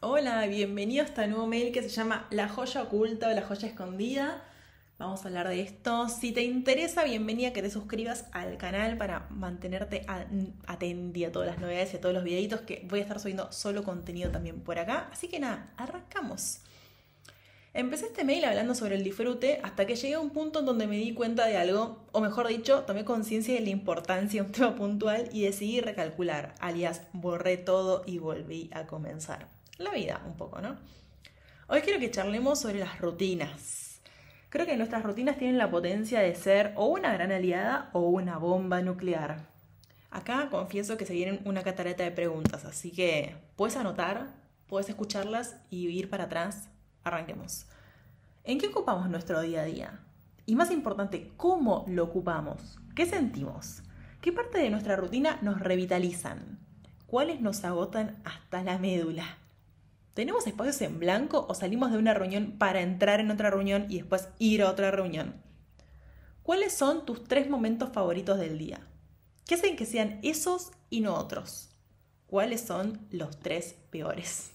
Hola, bienvenido a este nuevo mail que se llama La joya oculta o la joya escondida. Vamos a hablar de esto. Si te interesa, bienvenida que te suscribas al canal para mantenerte atenti a todas las novedades y a todos los videitos que voy a estar subiendo solo contenido también por acá. Así que nada, arrancamos. Empecé este mail hablando sobre el disfrute hasta que llegué a un punto en donde me di cuenta de algo, o mejor dicho, tomé conciencia de la importancia de un tema puntual y decidí recalcular, alias borré todo y volví a comenzar. La vida un poco, ¿no? Hoy quiero que charlemos sobre las rutinas. Creo que nuestras rutinas tienen la potencia de ser o una gran aliada o una bomba nuclear. Acá confieso que se vienen una catarata de preguntas, así que puedes anotar, puedes escucharlas y ir para atrás Arranquemos. ¿En qué ocupamos nuestro día a día? Y más importante, ¿cómo lo ocupamos? ¿Qué sentimos? ¿Qué parte de nuestra rutina nos revitalizan? ¿Cuáles nos agotan hasta la médula? ¿Tenemos espacios en blanco o salimos de una reunión para entrar en otra reunión y después ir a otra reunión? ¿Cuáles son tus tres momentos favoritos del día? ¿Qué hacen que sean esos y no otros? ¿Cuáles son los tres peores?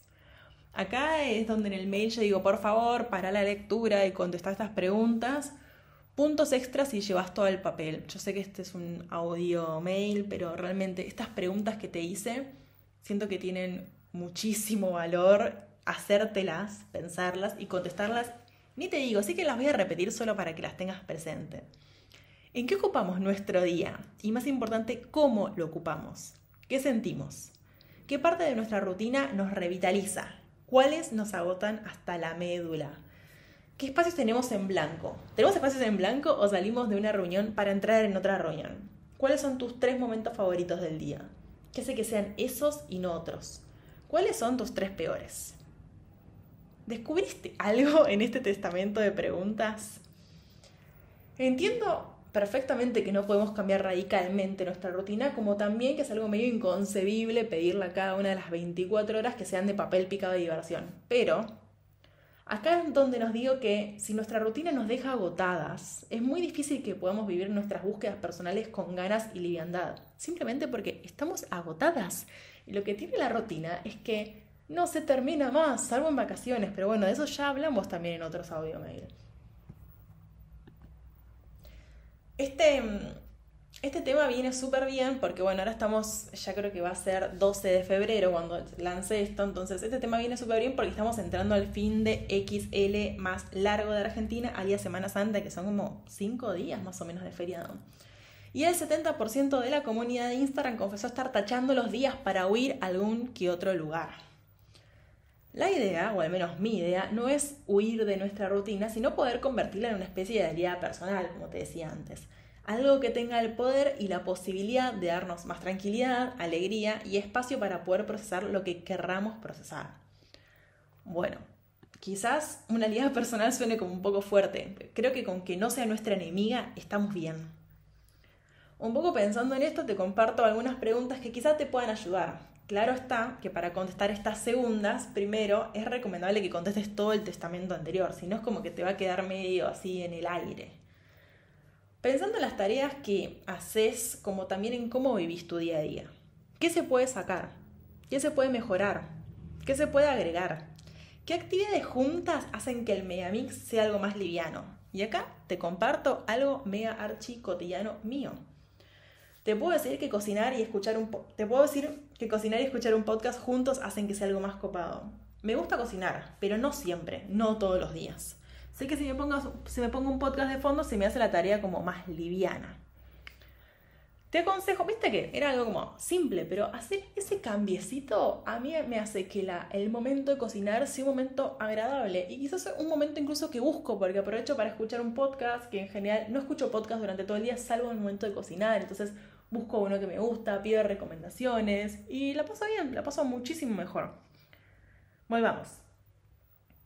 Acá es donde en el mail yo digo, por favor, para la lectura y contestar estas preguntas. Puntos extras si llevas todo el papel. Yo sé que este es un audio mail, pero realmente estas preguntas que te hice, siento que tienen muchísimo valor hacértelas, pensarlas y contestarlas. Ni te digo, sí que las voy a repetir solo para que las tengas presente. ¿En qué ocupamos nuestro día? Y más importante, ¿cómo lo ocupamos? ¿Qué sentimos? ¿Qué parte de nuestra rutina nos revitaliza? ¿Cuáles nos agotan hasta la médula? ¿Qué espacios tenemos en blanco? ¿Tenemos espacios en blanco o salimos de una reunión para entrar en otra reunión? ¿Cuáles son tus tres momentos favoritos del día? ¿Qué hace que sean esos y no otros? ¿Cuáles son tus tres peores? ¿Descubriste algo en este testamento de preguntas? Entiendo perfectamente que no podemos cambiar radicalmente nuestra rutina, como también que es algo medio inconcebible pedirle a cada una de las 24 horas que sean de papel picado de diversión. Pero acá es donde nos digo que si nuestra rutina nos deja agotadas, es muy difícil que podamos vivir nuestras búsquedas personales con ganas y liviandad, simplemente porque estamos agotadas. Y lo que tiene la rutina es que no se termina más, salvo en vacaciones, pero bueno, de eso ya hablamos también en otros audio mail. Este, este tema viene súper bien porque, bueno, ahora estamos, ya creo que va a ser 12 de febrero cuando lance esto, entonces este tema viene súper bien porque estamos entrando al fin de XL más largo de Argentina, al día Semana Santa, que son como 5 días más o menos de feriado. Y el 70% de la comunidad de Instagram confesó estar tachando los días para huir a algún que otro lugar. La idea, o al menos mi idea, no es huir de nuestra rutina, sino poder convertirla en una especie de aliada personal, como te decía antes. Algo que tenga el poder y la posibilidad de darnos más tranquilidad, alegría y espacio para poder procesar lo que querramos procesar. Bueno, quizás una aliada personal suene como un poco fuerte. Creo que con que no sea nuestra enemiga estamos bien. Un poco pensando en esto, te comparto algunas preguntas que quizás te puedan ayudar. Claro está que para contestar estas segundas, primero es recomendable que contestes todo el testamento anterior, si no es como que te va a quedar medio así en el aire. Pensando en las tareas que haces, como también en cómo vivís tu día a día. ¿Qué se puede sacar? ¿Qué se puede mejorar? ¿Qué se puede agregar? ¿Qué actividades juntas hacen que el megamix sea algo más liviano? Y acá te comparto algo mega archi cotidiano mío. Te puedo decir que cocinar y escuchar un te puedo decir que cocinar y escuchar un podcast juntos hacen que sea algo más copado. Me gusta cocinar, pero no siempre, no todos los días. Sé que si me pongo, si me pongo un podcast de fondo se me hace la tarea como más liviana. Te aconsejo, viste que era algo como simple, pero hacer ese cambiecito a mí me hace que el momento de cocinar sea un momento agradable y quizás un momento incluso que busco, porque aprovecho para escuchar un podcast, que en general no escucho podcast durante todo el día, salvo en el momento de cocinar, entonces busco uno que me gusta, pido recomendaciones y la paso bien, la paso muchísimo mejor. Volvamos.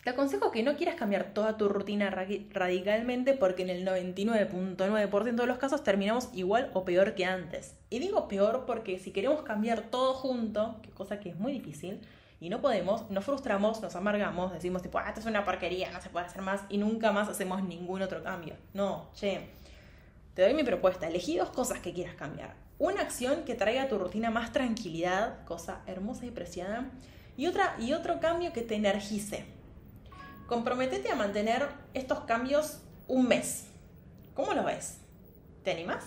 Te aconsejo que no quieras cambiar toda tu rutina radicalmente porque en el 99.9% de los casos terminamos igual o peor que antes. Y digo peor porque si queremos cambiar todo junto, cosa que es muy difícil, y no podemos, nos frustramos, nos amargamos, decimos tipo, ah, esto es una porquería, no se puede hacer más y nunca más hacemos ningún otro cambio. No, che, te doy mi propuesta. Elegí dos cosas que quieras cambiar. Una acción que traiga a tu rutina más tranquilidad, cosa hermosa y preciada. Y, otra, y otro cambio que te energice. Comprometete a mantener estos cambios un mes. ¿Cómo lo ves? ¿Te animas?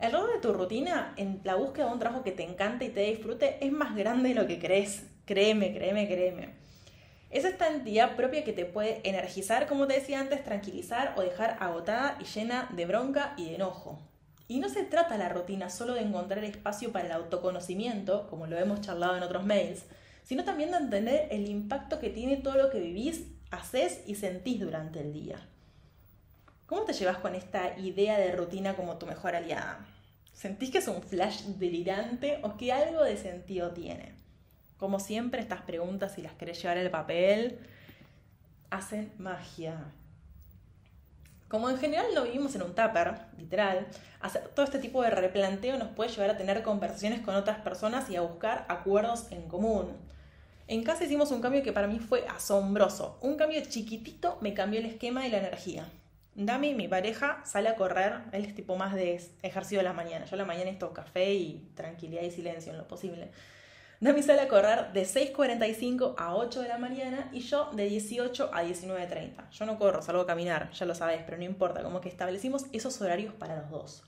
El rol de tu rutina en la búsqueda de un trabajo que te encante y te disfrute es más grande de lo que crees. Créeme, créeme, créeme. Es esta entidad propia que te puede energizar, como te decía antes, tranquilizar o dejar agotada y llena de bronca y de enojo. Y no se trata la rutina solo de encontrar espacio para el autoconocimiento, como lo hemos charlado en otros mails, sino también de entender el impacto que tiene todo lo que vivís, haces y sentís durante el día. ¿Cómo te llevas con esta idea de rutina como tu mejor aliada? ¿Sentís que es un flash delirante o que algo de sentido tiene? Como siempre, estas preguntas, si las querés llevar al papel, hacen magia. Como en general no vivimos en un tupper, literal, hacer todo este tipo de replanteo nos puede llevar a tener conversaciones con otras personas y a buscar acuerdos en común. En casa hicimos un cambio que para mí fue asombroso. Un cambio chiquitito me cambió el esquema y la energía. Dami, mi pareja, sale a correr. Él es tipo más de ejercicio de la mañana. Yo a la mañana esto café y tranquilidad y silencio en lo posible. Dami sale a correr de 6.45 a 8 de la mañana y yo de 18 a 19.30. Yo no corro, salgo a caminar, ya lo sabes, pero no importa, como que establecimos esos horarios para los dos.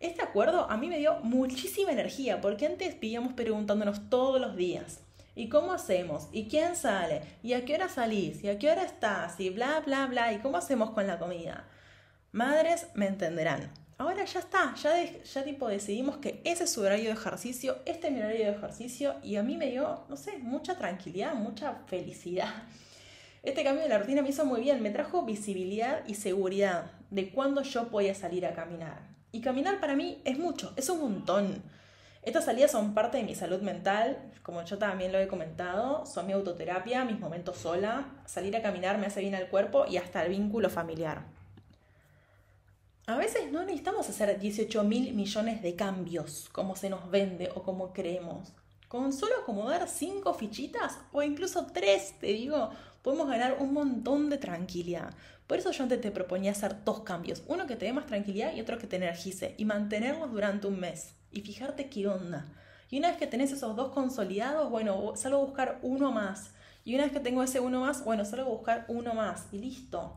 Este acuerdo a mí me dio muchísima energía porque antes vivíamos preguntándonos todos los días. ¿Y cómo hacemos? ¿Y quién sale? ¿Y a qué hora salís? ¿Y a qué hora estás? Y bla, bla, bla. ¿Y cómo hacemos con la comida? Madres me entenderán ahora ya está, ya, ya tipo decidimos que ese es su horario de ejercicio, este es mi horario de ejercicio y a mí me dio, no sé, mucha tranquilidad, mucha felicidad. Este cambio de la rutina me hizo muy bien, me trajo visibilidad y seguridad de cuándo yo podía salir a caminar. Y caminar para mí es mucho, es un montón. Estas salidas son parte de mi salud mental, como yo también lo he comentado, son mi autoterapia, mis momentos sola. Salir a caminar me hace bien al cuerpo y hasta el vínculo familiar. A veces no necesitamos hacer 18 mil millones de cambios como se nos vende o como creemos. Con solo acomodar 5 fichitas o incluso 3, te digo, podemos ganar un montón de tranquilidad. Por eso yo antes te proponía hacer dos cambios. Uno que te dé más tranquilidad y otro que te energice. Y mantenerlos durante un mes. Y fijarte qué onda. Y una vez que tenés esos dos consolidados, bueno, salgo a buscar uno más. Y una vez que tengo ese uno más, bueno, salgo a buscar uno más. Y listo.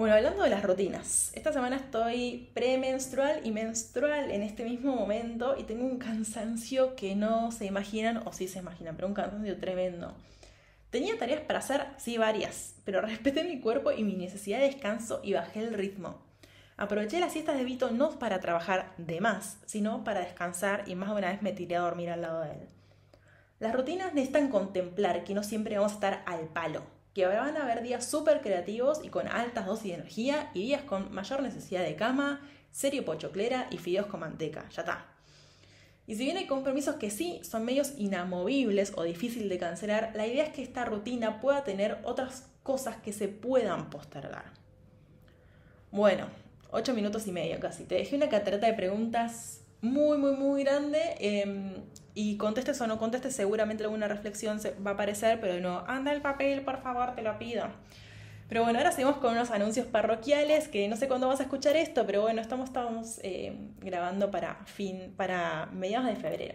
Bueno, hablando de las rutinas, esta semana estoy premenstrual y menstrual en este mismo momento y tengo un cansancio que no se imaginan, o sí se imaginan, pero un cansancio tremendo. Tenía tareas para hacer, sí, varias, pero respeté mi cuerpo y mi necesidad de descanso y bajé el ritmo. Aproveché las siestas de Vito no para trabajar de más, sino para descansar y más de una vez me tiré a dormir al lado de él. Las rutinas necesitan contemplar que no siempre vamos a estar al palo, que van a haber días súper creativos y con altas dosis de energía y días con mayor necesidad de cama, serie pochoclera y fideos con manteca. Ya está. Y si bien hay compromisos que sí son medios inamovibles o difícil de cancelar, la idea es que esta rutina pueda tener otras cosas que se puedan postergar. Bueno, ocho minutos y medio casi. Te dejé una catarata de preguntas muy, muy, muy grande. Em, y contestes o no contestes, seguramente alguna reflexión se va a aparecer, pero no, anda el papel, por favor, te lo pido. Pero bueno, ahora seguimos con unos anuncios parroquiales, que no sé cuándo vas a escuchar esto, pero bueno, estamos, estamos eh, grabando para, fin, para mediados de febrero.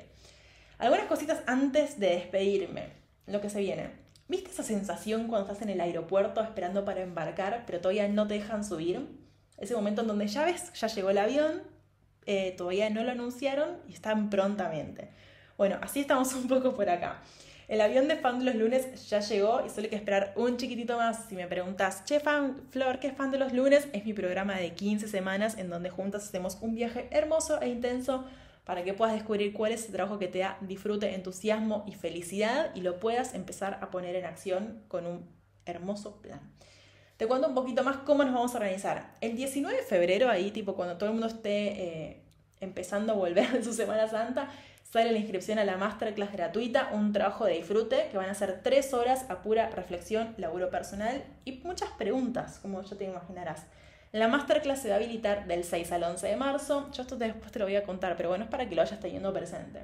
Algunas cositas antes de despedirme, lo que se viene. ¿Viste esa sensación cuando estás en el aeropuerto esperando para embarcar, pero todavía no te dejan subir? Ese momento en donde ya ves, ya llegó el avión, eh, todavía no lo anunciaron y están prontamente. Bueno, así estamos un poco por acá. El avión de fan de los lunes ya llegó y solo hay que esperar un chiquitito más. Si me preguntas, che, fan, Flor, ¿qué es fan de los lunes? Es mi programa de 15 semanas en donde juntas hacemos un viaje hermoso e intenso para que puedas descubrir cuál es el trabajo que te da disfrute, entusiasmo y felicidad y lo puedas empezar a poner en acción con un hermoso plan. Te cuento un poquito más cómo nos vamos a organizar. El 19 de febrero, ahí tipo cuando todo el mundo esté eh, empezando a volver de su Semana Santa, Sale la inscripción a la masterclass gratuita, un trabajo de disfrute, que van a ser tres horas a pura reflexión, laburo personal y muchas preguntas, como ya te imaginarás. La masterclass se va a habilitar del 6 al 11 de marzo. Yo esto después te lo voy a contar, pero bueno, es para que lo vayas teniendo presente.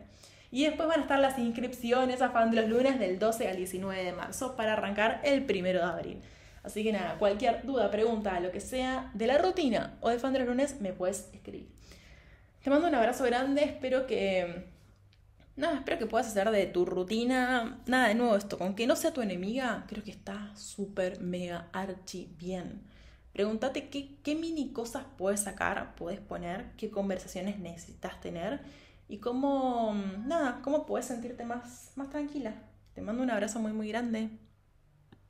Y después van a estar las inscripciones a fan de los lunes del 12 al 19 de marzo para arrancar el 1 de abril. Así que nada, cualquier duda, pregunta, lo que sea de la rutina o de fan de los lunes, me puedes escribir. Te mando un abrazo grande, espero que Nada, espero que puedas hacer de tu rutina. Nada, de nuevo esto, con que no sea tu enemiga, creo que está súper, mega, archi bien. Pregúntate qué, qué mini cosas puedes sacar, puedes poner, qué conversaciones necesitas tener y cómo, nada, cómo puedes sentirte más, más tranquila. Te mando un abrazo muy, muy grande.